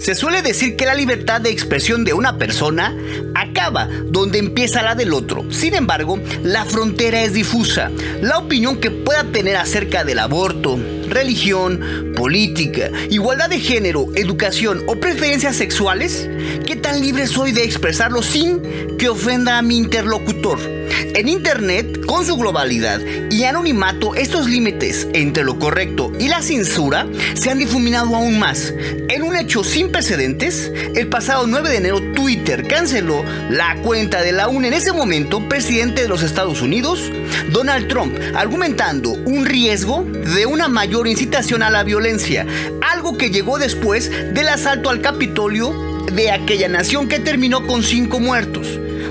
Se suele decir que la libertad de expresión de una persona acaba donde empieza la del otro. Sin embargo, la frontera es difusa. La opinión que pueda tener acerca del aborto, religión, política, igualdad de género, educación o preferencias sexuales, ¿qué tan libre soy de expresarlo sin que ofenda a mi interlocutor? En Internet, con su globalidad y anonimato, estos límites entre lo correcto y la censura se han difuminado aún más. En un hecho sin precedentes, el pasado 9 de enero Twitter canceló la cuenta de la UN en ese momento presidente de los Estados Unidos, Donald Trump, argumentando un riesgo de una mayor incitación a la violencia, algo que llegó después del asalto al Capitolio de aquella nación que terminó con cinco muertos.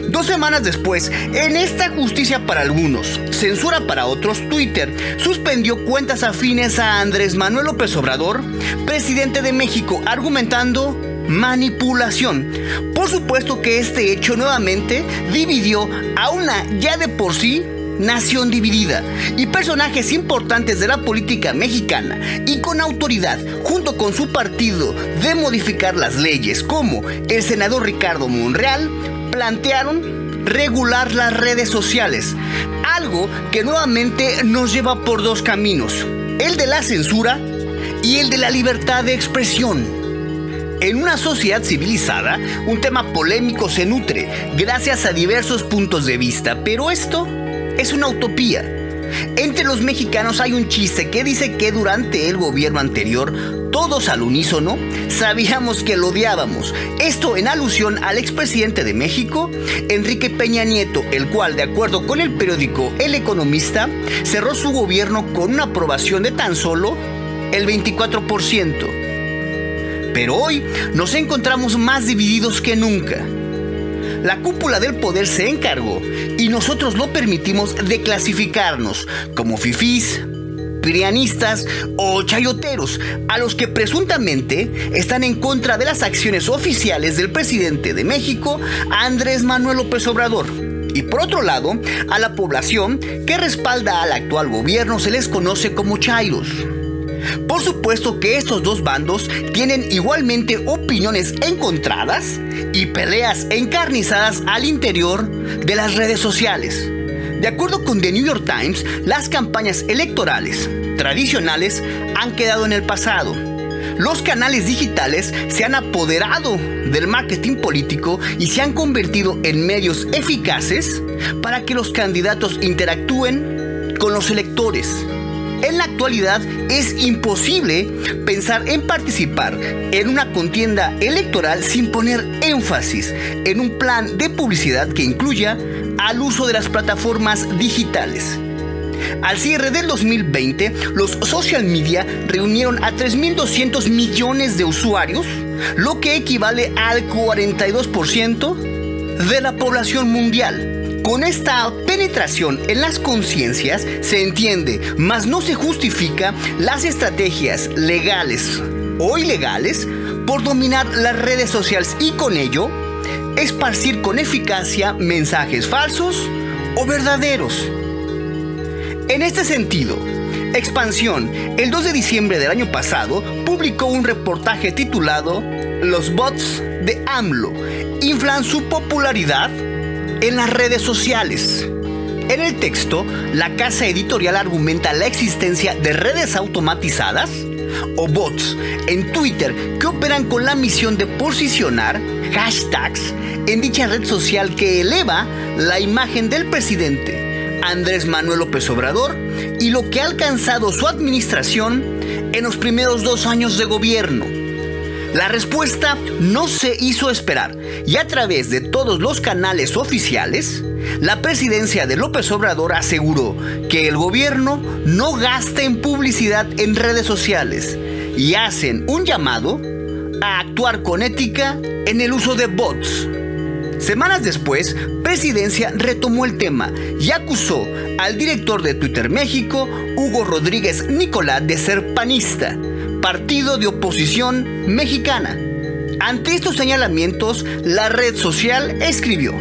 Dos semanas después, en esta justicia para algunos, censura para otros, Twitter suspendió cuentas afines a Andrés Manuel López Obrador, presidente de México, argumentando manipulación. Por supuesto que este hecho nuevamente dividió a una ya de por sí nación dividida y personajes importantes de la política mexicana y con autoridad junto con su partido de modificar las leyes como el senador Ricardo Monreal plantearon regular las redes sociales, algo que nuevamente nos lleva por dos caminos, el de la censura y el de la libertad de expresión. En una sociedad civilizada, un tema polémico se nutre gracias a diversos puntos de vista, pero esto es una utopía. Entre los mexicanos hay un chiste que dice que durante el gobierno anterior todos al unísono sabíamos que lo odiábamos. Esto en alusión al expresidente de México, Enrique Peña Nieto, el cual, de acuerdo con el periódico El Economista, cerró su gobierno con una aprobación de tan solo el 24%. Pero hoy nos encontramos más divididos que nunca. La cúpula del poder se encargó y nosotros lo permitimos de clasificarnos como fifís, prianistas o chayoteros, a los que presuntamente están en contra de las acciones oficiales del presidente de México, Andrés Manuel López Obrador. Y por otro lado, a la población que respalda al actual gobierno se les conoce como chairos. Por supuesto que estos dos bandos tienen igualmente opiniones encontradas y peleas encarnizadas al interior de las redes sociales. De acuerdo con The New York Times, las campañas electorales tradicionales han quedado en el pasado. Los canales digitales se han apoderado del marketing político y se han convertido en medios eficaces para que los candidatos interactúen con los electores. Es imposible pensar en participar en una contienda electoral sin poner énfasis en un plan de publicidad que incluya al uso de las plataformas digitales. Al cierre del 2020, los social media reunieron a 3.200 millones de usuarios, lo que equivale al 42% de la población mundial. Con esta penetración en las conciencias se entiende, mas no se justifica las estrategias legales o ilegales por dominar las redes sociales y con ello esparcir con eficacia mensajes falsos o verdaderos. En este sentido, Expansión, el 2 de diciembre del año pasado, publicó un reportaje titulado Los bots de AMLO inflan su popularidad en las redes sociales. En el texto, la casa editorial argumenta la existencia de redes automatizadas o bots en Twitter que operan con la misión de posicionar hashtags en dicha red social que eleva la imagen del presidente Andrés Manuel López Obrador y lo que ha alcanzado su administración en los primeros dos años de gobierno. La respuesta no se hizo esperar y a través de todos los canales oficiales, la presidencia de López Obrador aseguró que el gobierno no gasta en publicidad en redes sociales y hacen un llamado a actuar con ética en el uso de bots. Semanas después, Presidencia retomó el tema y acusó al director de Twitter México, Hugo Rodríguez Nicolás, de ser panista, partido de oposición mexicana. Ante estos señalamientos, la red social escribió,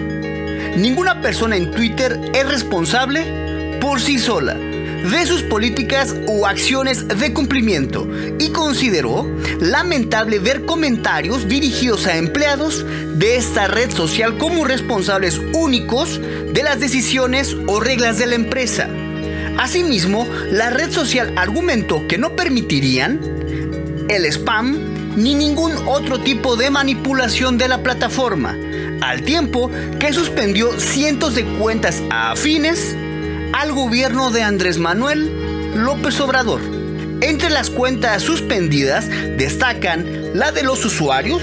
Ninguna persona en Twitter es responsable por sí sola de sus políticas o acciones de cumplimiento y consideró lamentable ver comentarios dirigidos a empleados de esta red social como responsables únicos de las decisiones o reglas de la empresa. Asimismo, la red social argumentó que no permitirían el spam ni ningún otro tipo de manipulación de la plataforma, al tiempo que suspendió cientos de cuentas afines al gobierno de Andrés Manuel López Obrador. Entre las cuentas suspendidas destacan la de los usuarios,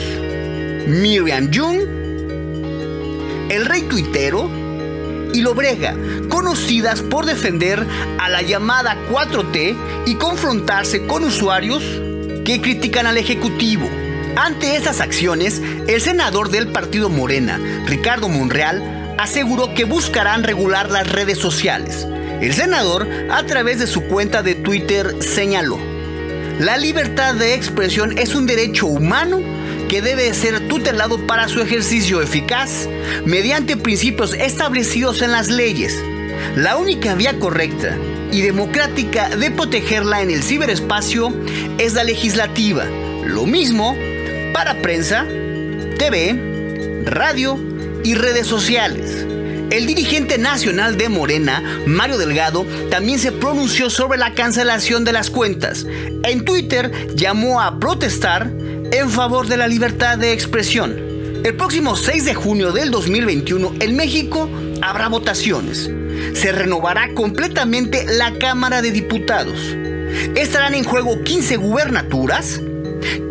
Miriam Jung, el rey tuitero y Lobrega, conocidas por defender a la llamada 4T y confrontarse con usuarios que critican al Ejecutivo. Ante esas acciones, el senador del partido Morena, Ricardo Monreal, aseguró que buscarán regular las redes sociales. El senador, a través de su cuenta de Twitter, señaló, la libertad de expresión es un derecho humano que debe ser tutelado para su ejercicio eficaz mediante principios establecidos en las leyes. La única vía correcta y democrática de protegerla en el ciberespacio es la legislativa. Lo mismo para prensa, TV, radio y redes sociales. El dirigente nacional de Morena, Mario Delgado, también se pronunció sobre la cancelación de las cuentas. En Twitter llamó a protestar en favor de la libertad de expresión. El próximo 6 de junio del 2021 en México habrá votaciones. Se renovará completamente la Cámara de Diputados. Estarán en juego 15 gubernaturas,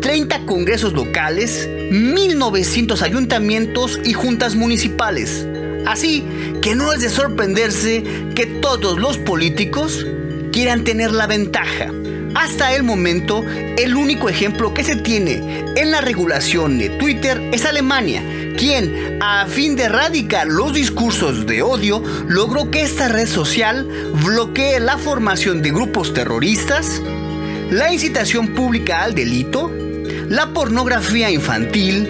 30 congresos locales, 1.900 ayuntamientos y juntas municipales. Así que no es de sorprenderse que todos los políticos quieran tener la ventaja. Hasta el momento, el único ejemplo que se tiene en la regulación de Twitter es Alemania, quien, a fin de erradicar los discursos de odio, logró que esta red social bloquee la formación de grupos terroristas, la incitación pública al delito, la pornografía infantil,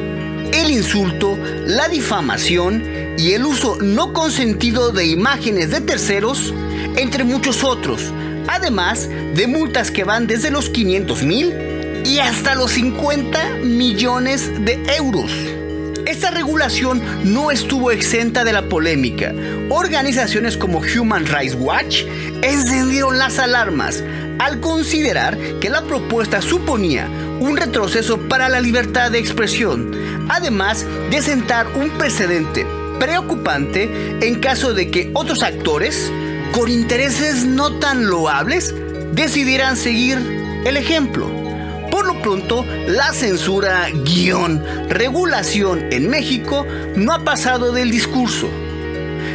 el insulto, la difamación y el uso no consentido de imágenes de terceros, entre muchos otros, además de multas que van desde los 500 mil y hasta los 50 millones de euros. Esta regulación no estuvo exenta de la polémica. Organizaciones como Human Rights Watch encendieron las alarmas al considerar que la propuesta suponía un retroceso para la libertad de expresión, además de sentar un precedente preocupante en caso de que otros actores, con intereses no tan loables, decidieran seguir el ejemplo. Por lo pronto, la censura guion regulación en México no ha pasado del discurso.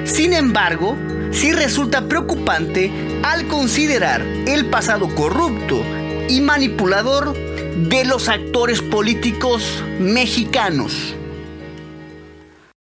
Sin embargo, sí resulta preocupante al considerar el pasado corrupto y manipulador de los actores políticos mexicanos.